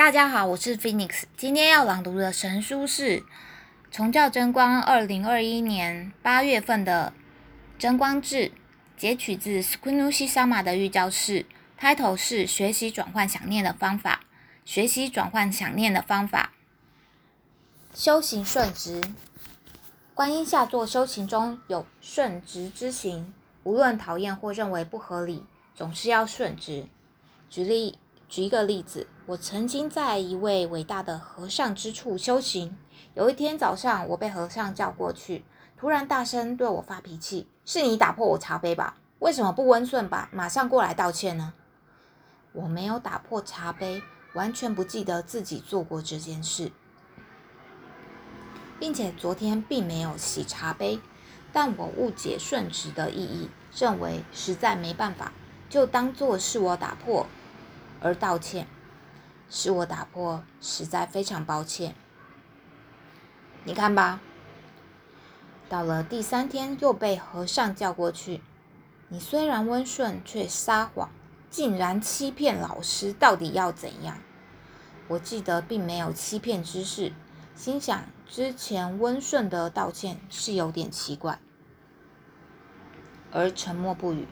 大家好，我是 Phoenix。今天要朗读的神书是《崇教真光》二零二一年八月份的《真光志》，截取自 Squinushi Sama 的预教示，title 是“学习转换想念的方法”。学习转换想念的方法，修行顺直。观音下座修行中有顺直之行，无论讨厌或认为不合理，总是要顺直。举例，举一个例子，我曾经在一位伟大的和尚之处修行。有一天早上，我被和尚叫过去，突然大声对我发脾气：“是你打破我茶杯吧？为什么不温顺吧？马上过来道歉呢？”我没有打破茶杯，完全不记得自己做过这件事。并且昨天并没有洗茶杯，但我误解顺直的意义，认为实在没办法，就当做是我打破而道歉。是我打破，实在非常抱歉。你看吧，到了第三天又被和尚叫过去。你虽然温顺，却撒谎，竟然欺骗老师，到底要怎样？我记得并没有欺骗之事。心想，之前温顺的道歉是有点奇怪，而沉默不语。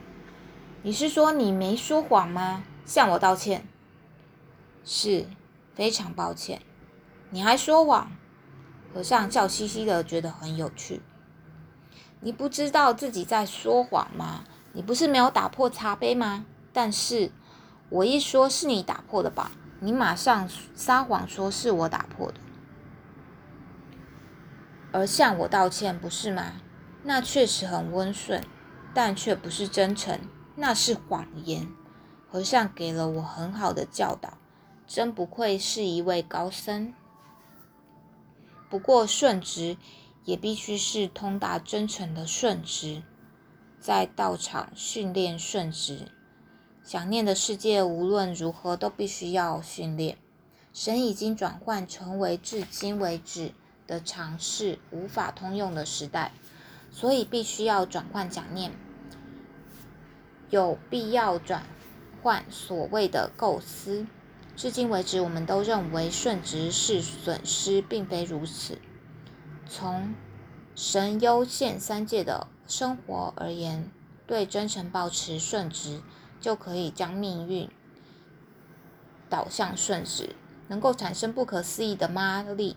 你是说你没说谎吗？向我道歉。是，非常抱歉。你还说谎？和尚笑嘻嘻的，觉得很有趣。你不知道自己在说谎吗？你不是没有打破茶杯吗？但是我一说是你打破的吧，你马上撒谎说是我打破的。而向我道歉，不是吗？那确实很温顺，但却不是真诚，那是谎言。和尚给了我很好的教导，真不愧是一位高僧。不过顺直也必须是通达真诚的顺直，在道场训练顺直。想念的世界无论如何都必须要训练。神已经转换成为至今为止。的尝试无法通用的时代，所以必须要转换想念，有必要转换所谓的构思。至今为止，我们都认为顺直是损失，并非如此。从神优现三界的生活而言，对真诚保持顺直，就可以将命运导向顺直，能够产生不可思议的魔力。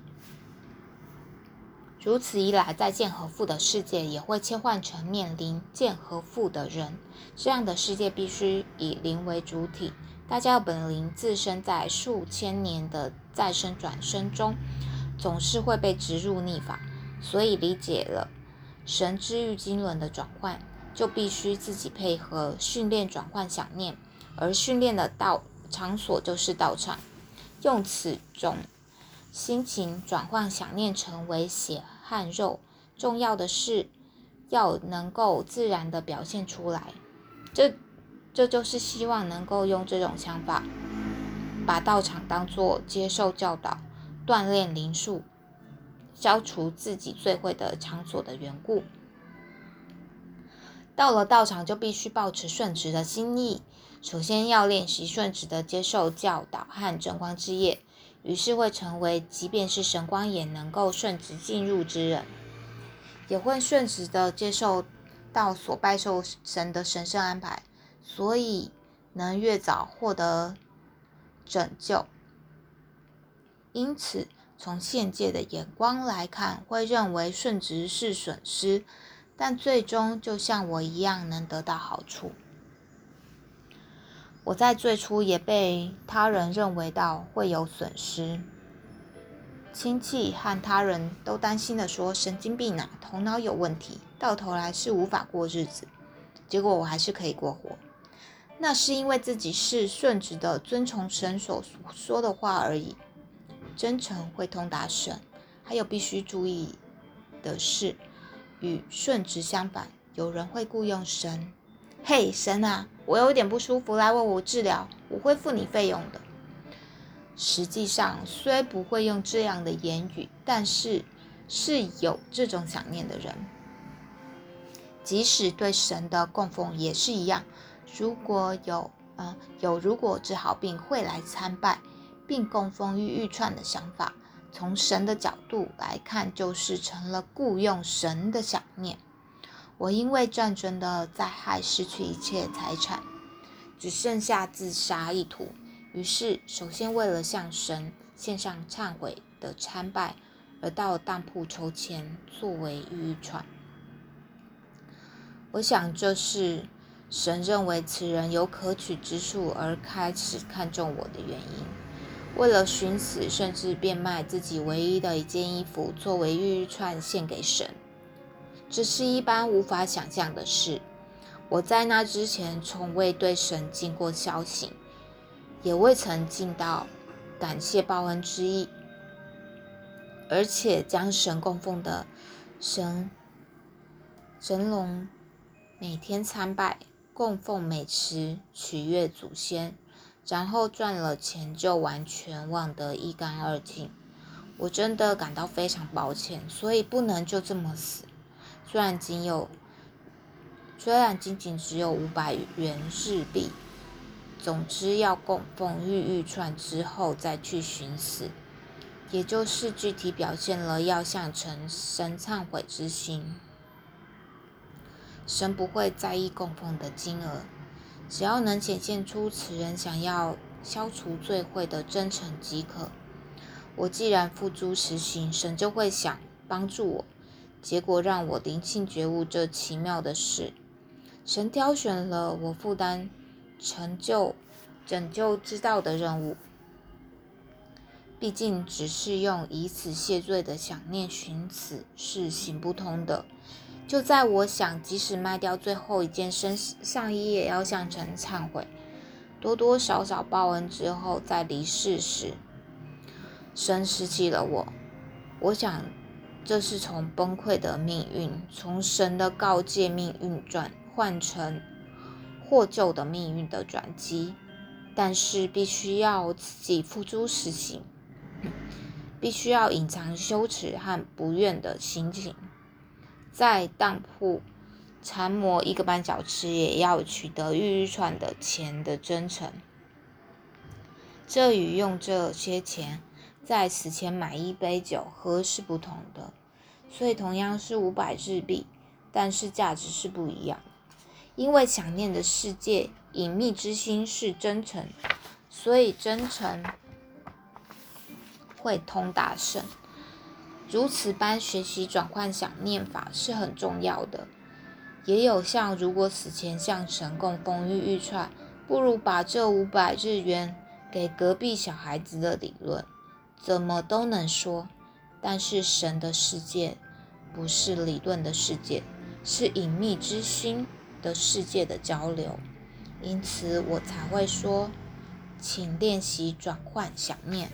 如此一来，在剑和父的世界也会切换成面临剑和父的人。这样的世界必须以灵为主体，大家本灵自身在数千年的再生转生中，总是会被植入逆法。所以理解了神之玉经轮的转换，就必须自己配合训练转换想念，而训练的道场所就是道场，用此种心情转换想念成为血。汗肉，重要的是要能够自然的表现出来。这，这就是希望能够用这种想法，把道场当作接受教导、锻炼灵术、消除自己最会的场所的缘故。到了道场，就必须保持顺直的心意。首先要练习顺直的接受教导和正光之业。于是会成为，即便是神光也能够顺直进入之人，也会顺直的接受到所拜受神的神圣安排，所以能越早获得拯救。因此，从现界的眼光来看，会认为顺直是损失，但最终就像我一样能得到好处。我在最初也被他人认为到会有损失，亲戚和他人都担心的说神经病啊，头脑有问题，到头来是无法过日子。结果我还是可以过活，那是因为自己是顺直的，遵从神所说的话而已。真诚会通达神，还有必须注意的是，与顺直相反，有人会雇佣神。嘿，神啊，我有点不舒服，来为我治疗，我会付你费用的。实际上，虽不会用这样的言语，但是是有这种想念的人。即使对神的供奉也是一样。如果有，嗯，有如果治好病会来参拜，并供奉玉玉串的想法，从神的角度来看，就是成了雇佣神的想念。我因为战争的灾害失去一切财产，只剩下自杀意图。于是，首先为了向神献上忏悔的参拜，而到当铺筹钱作为玉串。我想这是神认为此人有可取之处而开始看重我的原因。为了寻死，甚至变卖自己唯一的一件衣服作为玉玉串献给神。这是一般无法想象的事。我在那之前从未对神尽过孝行，也未曾尽到感谢报恩之意。而且将神供奉的神神龙每天参拜供奉美食取悦祖先，然后赚了钱就完全忘得一干二净。我真的感到非常抱歉，所以不能就这么死。虽然仅有，虽然仅仅只有五百元日币，总之要供奉玉玉串之后再去寻死，也就是具体表现了要向神神忏悔之心。神不会在意供奉的金额，只要能显现出此人想要消除罪会的真诚即可。我既然付诸实行，神就会想帮助我。结果让我灵性觉悟这奇妙的事，神挑选了我负担成就拯救之道的任务。毕竟只是用以此谢罪的想念寻死是行不通的。就在我想即使卖掉最后一件身上衣也要向神忏悔，多多少少报恩之后再离世时，神拾起了我。我想。这是从崩溃的命运，从神的告诫命运转换成获救的命运的转机，但是必须要自己付诸实行，必须要隐藏羞耻和不愿的心情，在当铺缠磨一个半小时，也要取得玉玉串的钱的真诚。这与用这些钱。在死前买一杯酒喝是不同的，所以同样是五百日币，但是价值是不一样。因为想念的世界隐秘之心是真诚，所以真诚会通大圣。如此般学习转换想念法是很重要的。也有像如果死前向神供奉玉玉串，不如把这五百日元给隔壁小孩子的理论。怎么都能说，但是神的世界不是理论的世界，是隐秘之心的世界的交流，因此我才会说，请练习转换想念。